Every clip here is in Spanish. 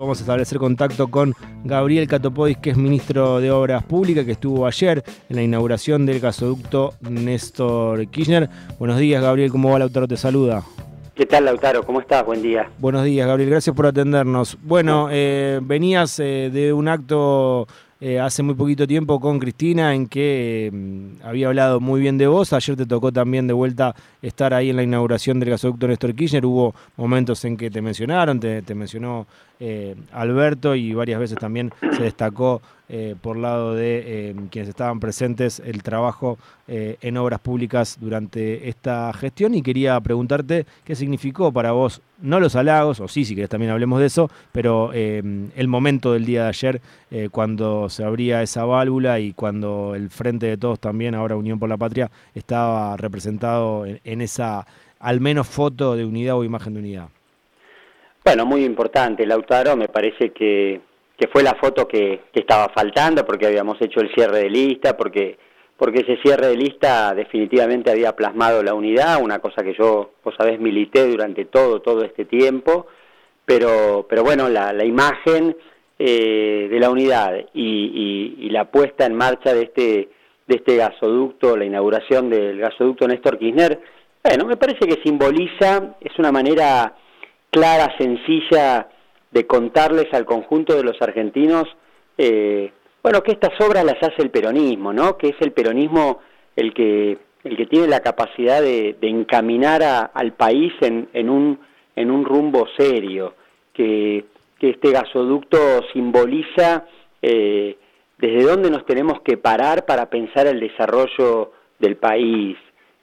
Vamos a establecer contacto con Gabriel Catopodis, que es ministro de Obras Públicas, que estuvo ayer en la inauguración del gasoducto Néstor Kirchner. Buenos días, Gabriel, ¿cómo va Lautaro? Te saluda. ¿Qué tal, Lautaro? ¿Cómo estás? Buen día. Buenos días, Gabriel, gracias por atendernos. Bueno, eh, venías eh, de un acto eh, hace muy poquito tiempo con Cristina en que mm, había hablado muy bien de vos. Ayer te tocó también de vuelta estar ahí en la inauguración del gasoducto Néstor Kirchner. Hubo momentos en que te mencionaron, te, mencionó eh, Alberto y varias veces también se destacó eh, por lado de quienes estaban presentes el trabajo en obras públicas durante esta gestión y quería preguntarte qué significó para vos, no los halagos, o sí, si querés también hablemos de eso, pero el momento del día de ayer cuando se abría esa válvula y cuando el Frente de Todos también, ahora Unión por la Patria, estaba representado en, esa al menos foto de unidad o imagen de unidad. Bueno, muy importante, Lautaro, me parece que, que fue la foto que, estaba faltando porque habíamos hecho el cierre de lista, porque, porque ese cierre de lista definitivamente había plasmado la unidad, una cosa que yo, vos sabés, milité durante todo, todo este tiempo, pero, pero bueno, la, la imagen eh, de la unidad y, la puesta en marcha de este, de este gasoducto, la inauguración del gasoducto Néstor Kirchner, bueno, me parece que simboliza, es una manera clara, sencilla de contarles al conjunto de los argentinos, eh, bueno, que estas obras las hace el peronismo, ¿no? Que es el peronismo el que, el que tiene la capacidad de, encaminar al país en, en, un, en un rumbo serio, que que este gasoducto simboliza eh, desde dónde nos tenemos que parar para pensar el desarrollo del país.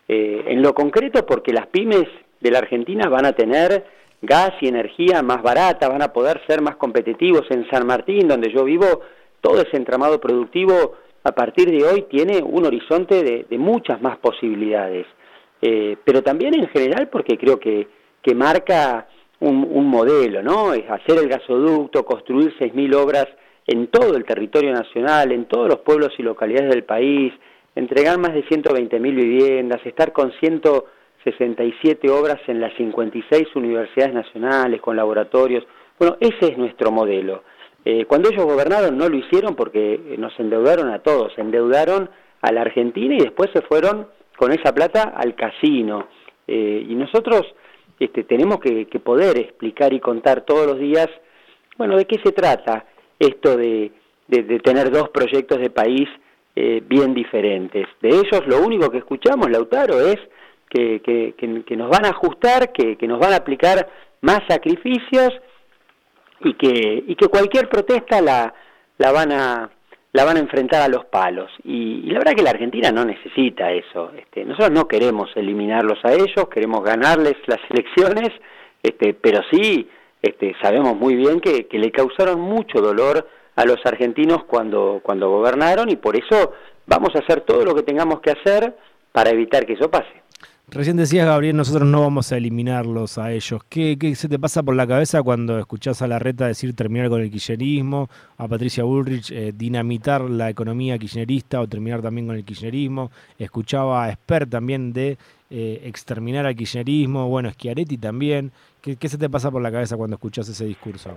Eh, en lo concreto, porque las pymes de la Argentina van a tener gas y energía más barata, van a poder ser más competitivos en San Martín, donde yo vivo, todo ese entramado productivo a partir de hoy tiene un horizonte de, muchas más posibilidades. Eh, pero también en general porque creo que, que marca un, modelo, ¿no? Es hacer el gasoducto, construir 6.000 obras en todo el territorio nacional, en todos los pueblos y localidades del país, entregar más de 120.000 viviendas, estar con 167 obras en las 56 universidades nacionales, con laboratorios. Bueno, ese es nuestro modelo. Eh, cuando ellos gobernaron no lo hicieron porque nos endeudaron a todos, endeudaron a la Argentina y después se fueron con esa plata al casino. Eh, y nosotros este, tenemos que, poder explicar y contar todos los días, bueno, de qué se trata esto de, tener dos proyectos de país eh, bien diferentes. De ellos lo único que escuchamos, Lautaro, es que, nos van a ajustar, que, nos van a aplicar más sacrificios y que, y que cualquier protesta la, la van a la van a enfrentar a los palos. Y, la verdad que la Argentina no necesita eso. Este, nosotros no queremos eliminarlos a ellos, queremos ganarles las elecciones, este, pero sí este, sabemos muy bien que, que le causaron mucho dolor a los argentinos cuando, cuando gobernaron y por eso vamos a hacer todo lo que tengamos que hacer para evitar que eso pase. Recién decías, Gabriel, nosotros no vamos a eliminarlos a ellos. ¿Qué, se te pasa por la cabeza cuando escuchás a la reta decir terminar con el kirchnerismo, a Patricia Bullrich eh, dinamitar la economía kirchnerista o terminar también con el kirchnerismo? Escuchaba a Esper también de eh, exterminar al kirchnerismo, bueno, Schiaretti también. ¿Qué, se te pasa por la cabeza cuando escuchás ese discurso?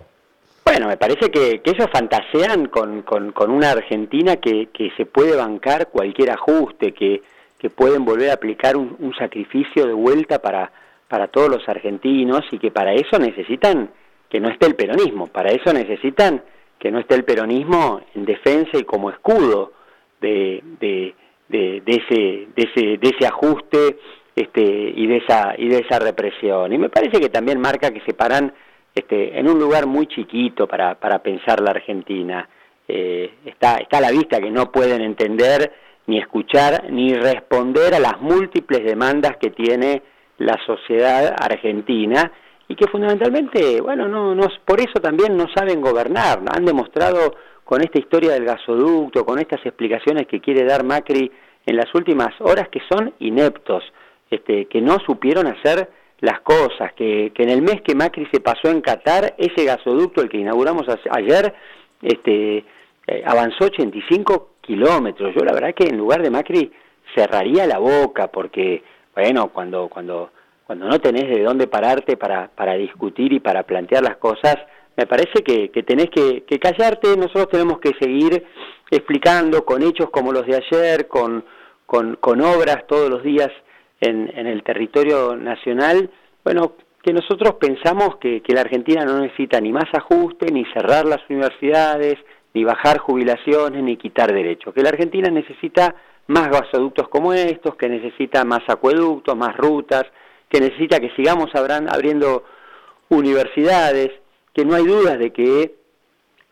Bueno, me parece que, ellos fantasean con, con, una Argentina que, que se puede bancar cualquier ajuste, que que pueden volver a aplicar un, sacrificio de vuelta para, para todos los argentinos y que para eso necesitan que no esté el peronismo, para eso necesitan que no esté el peronismo en defensa y como escudo de, de, de, ese, de, ese, de ese ajuste este, y, de esa, y de esa represión. Y me parece que también marca que se paran este, en un lugar muy chiquito para, para pensar la Argentina. Eh, está, está a la vista que no pueden entender ni escuchar ni responder a las múltiples demandas que tiene la sociedad argentina y que fundamentalmente, bueno, no, no, por eso también no saben gobernar, han demostrado con esta historia del gasoducto, con estas explicaciones que quiere dar Macri en las últimas horas que son ineptos, este, que no supieron hacer las cosas, que, que en el mes que Macri se pasó en Qatar, ese gasoducto, el que inauguramos ayer, este, eh, avanzó 85 kilómetros. Yo la verdad que en lugar de Macri cerraría la boca porque, bueno, cuando, cuando, cuando no tenés de dónde pararte para, para discutir y para plantear las cosas, me parece que, tenés que, callarte, nosotros tenemos que seguir explicando con hechos como los de ayer, con, con, obras todos los días en, en, el territorio nacional, bueno, que nosotros pensamos que, que la Argentina no necesita ni más ajuste, ni cerrar las universidades, ni bajar jubilaciones, ni quitar derechos, que la Argentina necesita más gasoductos como estos, que necesita más acueductos, más rutas, que necesita que sigamos abriendo universidades, que no hay dudas de que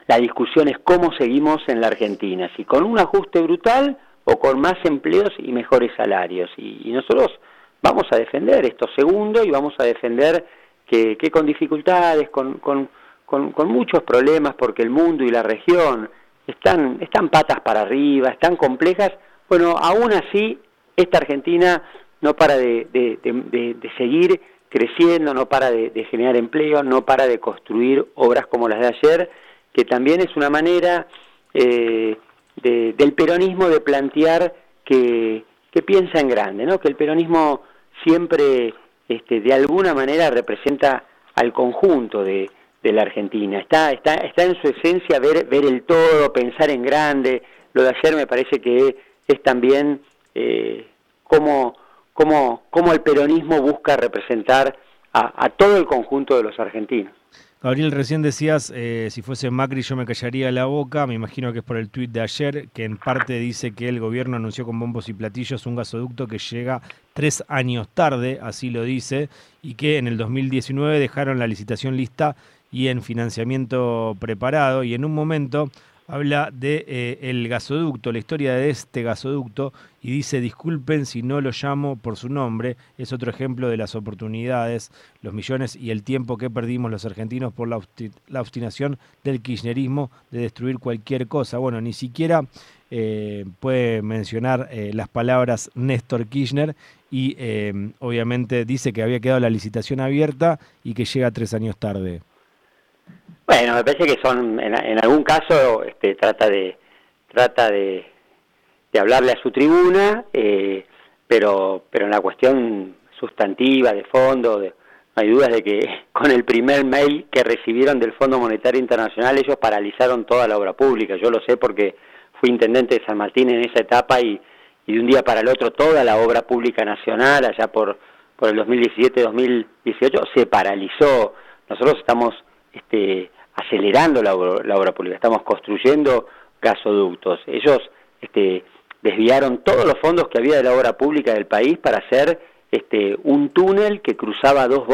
la discusión es cómo seguimos en la Argentina, si con un ajuste brutal o con más empleos y mejores salarios. Y, nosotros vamos a defender esto segundo y vamos a defender que, con dificultades, con, con, con, muchos problemas, porque el mundo y la región están, están patas para arriba, están complejas, bueno, aún así esta Argentina no para de, de seguir creciendo, no para de, generar empleo, no para de construir obras como las de ayer, que también es una manera eh, del peronismo de plantear que, piensa en grande, ¿no? que el peronismo siempre este, de alguna manera representa al conjunto de, la Argentina. Está, está, está en su esencia ver, ver el todo, pensar en grande. Lo de ayer me parece que es también eh, cómo, cómo el peronismo busca representar a, todo el conjunto de los argentinos. Gabriel, recién decías, eh, si fuese Macri yo me callaría la boca, me imagino que es por el tuit de ayer, que en parte dice que el gobierno anunció con bombos y platillos un gasoducto que llega tres años tarde, así lo dice, y que en el 2019 dejaron la licitación lista y en financiamiento preparado, y en un momento habla de eh, el gasoducto, la historia de este gasoducto y dice disculpen si no lo llamo por su nombre. Es otro ejemplo de las oportunidades, los millones y el tiempo que perdimos los argentinos por la, obstinación del kirchnerismo de destruir cualquier cosa. Bueno, ni siquiera eh, puede mencionar eh, las palabras Néstor Kirchner y obviamente dice que había quedado la licitación abierta y que llega tres años tarde. Bueno, me parece que son, en, algún caso, este, trata de trata de, de hablarle a su tribuna, eh, pero pero en la cuestión sustantiva, de fondo, no hay dudas de que con el primer mail que recibieron del Fondo Monetario Internacional ellos paralizaron toda la obra pública. Yo lo sé porque fui intendente de San Martín en esa etapa y, y de un día para el otro toda la obra pública nacional, allá por, por el 2017-2018, se paralizó. Nosotros estamos este, acelerando la, obra pública, estamos construyendo gasoductos. Ellos este, desviaron todos los fondos que había de la obra pública del país para hacer este, un túnel que cruzaba dos,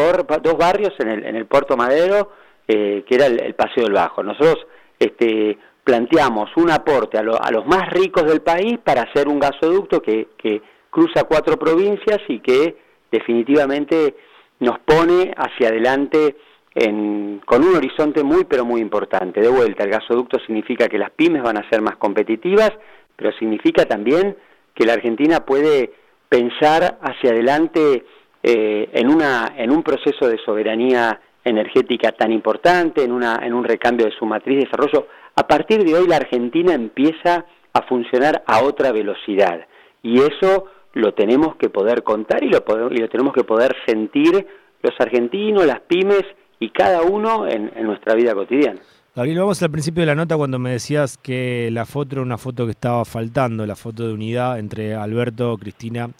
dos barrios en el, en el Puerto Madero, eh, que era el, Paseo del Bajo. Nosotros este, planteamos un aporte a, los más ricos del país para hacer un gasoducto que, que cruza cuatro provincias y que definitivamente nos pone hacia adelante con un horizonte muy pero muy importante. De vuelta, el gasoducto significa que las pymes van a ser más competitivas, pero significa también que la Argentina puede pensar hacia adelante eh, en, una, en un proceso de soberanía energética tan importante, en, una, en un recambio de su matriz de desarrollo. A partir de hoy la Argentina empieza a funcionar a otra velocidad y eso lo tenemos que poder contar y lo, y lo tenemos que poder sentir los argentinos, las pymes y cada uno en, nuestra vida cotidiana. Gabriel, vamos al principio de la nota cuando me decías que la foto era una foto que estaba faltando, la foto de unidad entre Alberto, Cristina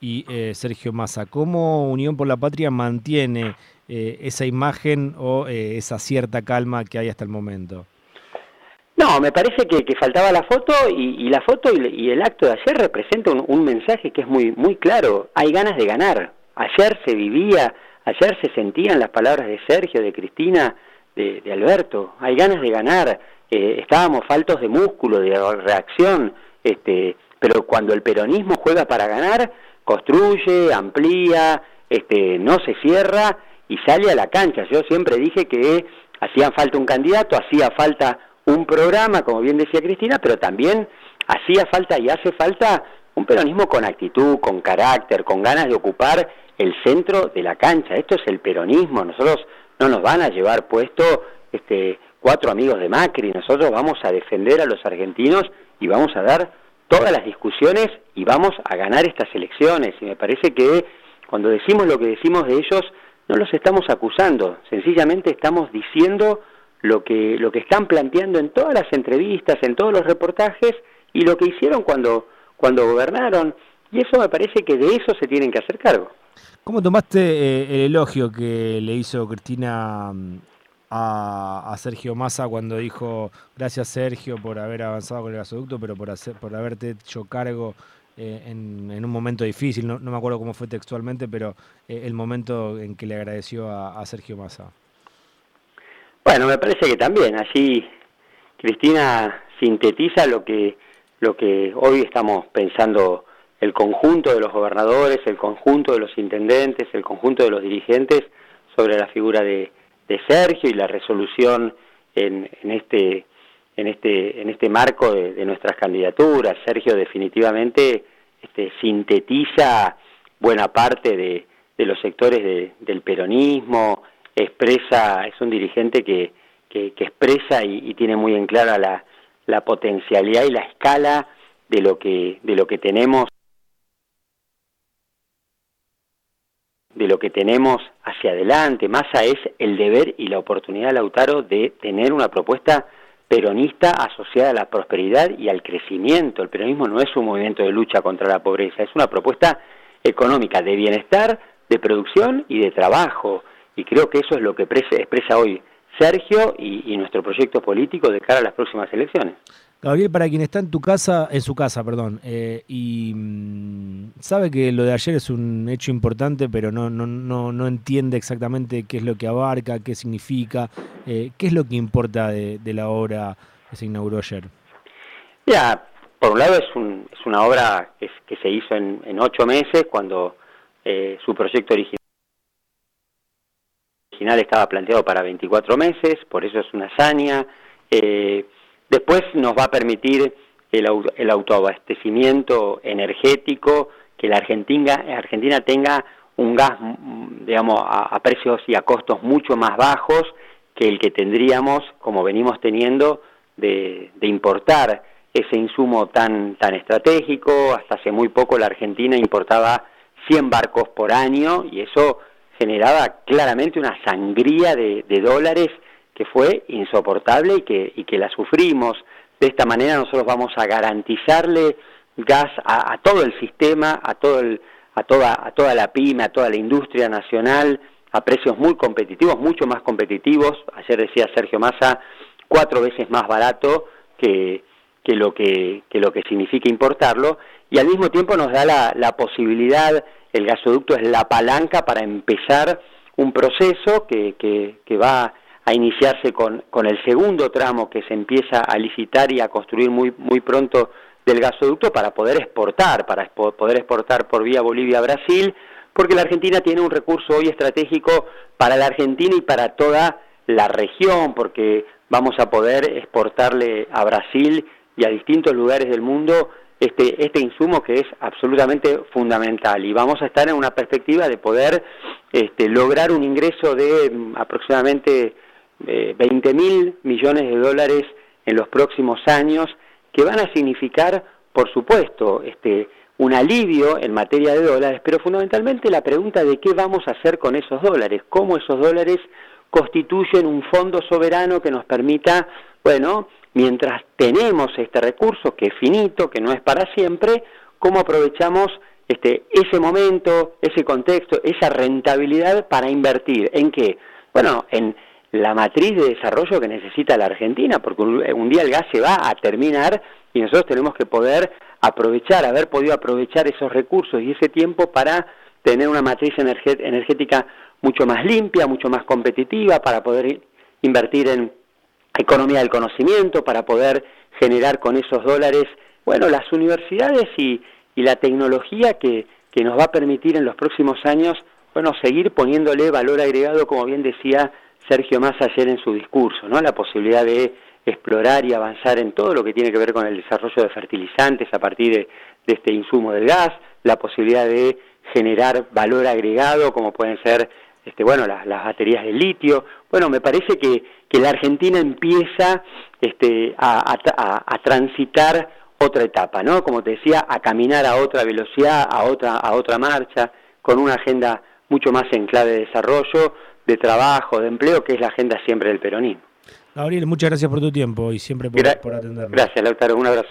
y eh, Sergio Massa. ¿Cómo Unión por la Patria mantiene eh, esa imagen o eh, esa cierta calma que hay hasta el momento? No, me parece que, faltaba la foto y, la foto y, el acto de ayer representa un, un mensaje que es muy, muy claro. Hay ganas de ganar. Ayer se vivía Ayer se sentían las palabras de Sergio, de Cristina, de, Alberto. Hay ganas de ganar. Eh, estábamos faltos de músculo, de reacción. Este, pero cuando el peronismo juega para ganar, construye, amplía, este, no se cierra y sale a la cancha. Yo siempre dije que hacía falta un candidato, hacía falta un programa, como bien decía Cristina, pero también hacía falta y hace falta un peronismo con actitud, con carácter, con ganas de ocupar el centro de la cancha. Esto es el peronismo. Nosotros no nos van a llevar puesto este, cuatro amigos de Macri. Nosotros vamos a defender a los argentinos y vamos a dar todas las discusiones y vamos a ganar estas elecciones. Y me parece que cuando decimos lo que decimos de ellos, no los estamos acusando, sencillamente estamos diciendo lo que, lo que están planteando en todas las entrevistas, en todos los reportajes y lo que hicieron cuando, cuando gobernaron. Y eso me parece que de eso se tienen que hacer cargo. ¿Cómo tomaste eh, el elogio que le hizo Cristina mm, a, Sergio Massa cuando dijo gracias Sergio por haber avanzado con el gasoducto, pero por, por haberte hecho cargo eh, en, un momento difícil? No, me acuerdo cómo fue textualmente, pero eh, el momento en que le agradeció a Sergio Massa. Bueno, me parece que también allí Cristina sintetiza lo que lo que hoy estamos pensando el conjunto de los gobernadores, el conjunto de los intendentes, el conjunto de los dirigentes sobre la figura de, Sergio y la resolución en, este en este en este marco de, nuestras candidaturas. Sergio definitivamente este, sintetiza buena parte de, los sectores del peronismo, expresa, es un dirigente que, que, expresa y, tiene muy en clara la, la potencialidad y la escala de lo que, de lo que tenemos de lo que tenemos hacia adelante. Massa es el deber y la oportunidad, Lautaro, de tener una propuesta peronista asociada a la prosperidad y al crecimiento. El peronismo no es un movimiento de lucha contra la pobreza, es una propuesta económica de bienestar, de producción y de trabajo. Y creo que eso es lo que expresa hoy Sergio y, nuestro proyecto político de cara a las próximas elecciones. Gabriel, para quien está en tu casa, en su casa, perdón, eh, y mm, sabe que lo de ayer es un hecho importante, pero no, no, no, no entiende exactamente qué es lo que abarca, qué significa, eh, qué es lo que importa de, la obra que se inauguró ayer. Ya, por un lado es, un, es una obra que, se hizo en, ocho meses, cuando eh, su proyecto original original estaba planteado para 24 meses, por eso es una hazaña. Después nos va a permitir el, el autoabastecimiento energético, que la Argentina, Argentina tenga un gas, digamos, a, precios y a costos mucho más bajos que el que tendríamos, como venimos teniendo, de, de, importar ese insumo tan, tan estratégico. Hasta hace muy poco la Argentina importaba 100 barcos por año y eso generaba claramente una sangría de, dólares que fue insoportable y que, y que la sufrimos. De esta manera nosotros vamos a garantizarle gas a, todo el sistema, a, todo el, a, toda, a toda la pyme, a toda la industria nacional, a precios muy competitivos, mucho más competitivos. Ayer decía Sergio Massa, cuatro veces más barato que, que, lo, que, que lo que significa importarlo, y al mismo tiempo nos da la, la posibilidad el gasoducto es la palanca para empezar un proceso que, que, va a iniciarse con, con, el segundo tramo que se empieza a licitar y a construir muy, muy pronto del gasoducto para poder exportar, para poder exportar por vía Bolivia-Brasil, porque la Argentina tiene un recurso hoy estratégico para la Argentina y para toda la región, porque vamos a poder exportarle a Brasil y a distintos lugares del mundo este, este insumo que es absolutamente fundamental. Y vamos a estar en una perspectiva de poder este, lograr un ingreso de mm, aproximadamente eh, 20 mil millones de dólares en los próximos años que van a significar, por supuesto, este, un alivio en materia de dólares, pero fundamentalmente la pregunta de qué vamos a hacer con esos dólares, cómo esos dólares constituyen un fondo soberano que nos permita, bueno, mientras tenemos este recurso que es finito, que no es para siempre, cómo aprovechamos este, ese momento, ese contexto, esa rentabilidad para invertir. ¿En qué? Bueno, en la matriz de desarrollo que necesita la Argentina, porque un, día el gas se va a terminar y nosotros tenemos que poder aprovechar, haber podido aprovechar esos recursos y ese tiempo para tener una matriz energética mucho más limpia, mucho más competitiva, para poder invertir en economía del conocimiento para poder generar con esos dólares, bueno, las universidades y, y la tecnología que, que nos va a permitir en los próximos años, bueno, seguir poniéndole valor agregado, como bien decía Sergio Más ayer en su discurso, ¿no? La posibilidad de explorar y avanzar en todo lo que tiene que ver con el desarrollo de fertilizantes a partir de, este insumo del gas, la posibilidad de generar valor agregado, como pueden ser este, bueno, las, baterías de litio. Bueno, me parece que, que la Argentina empieza este, a, a, transitar otra etapa, ¿no? Como te decía, a caminar a otra velocidad, a otra, a otra marcha, con una agenda mucho más en clave de desarrollo, de trabajo, de empleo, que es la agenda siempre del peronismo. Gabriel, muchas gracias por tu tiempo y siempre por, por atendernos. Gracias, Lautaro. Un abrazo.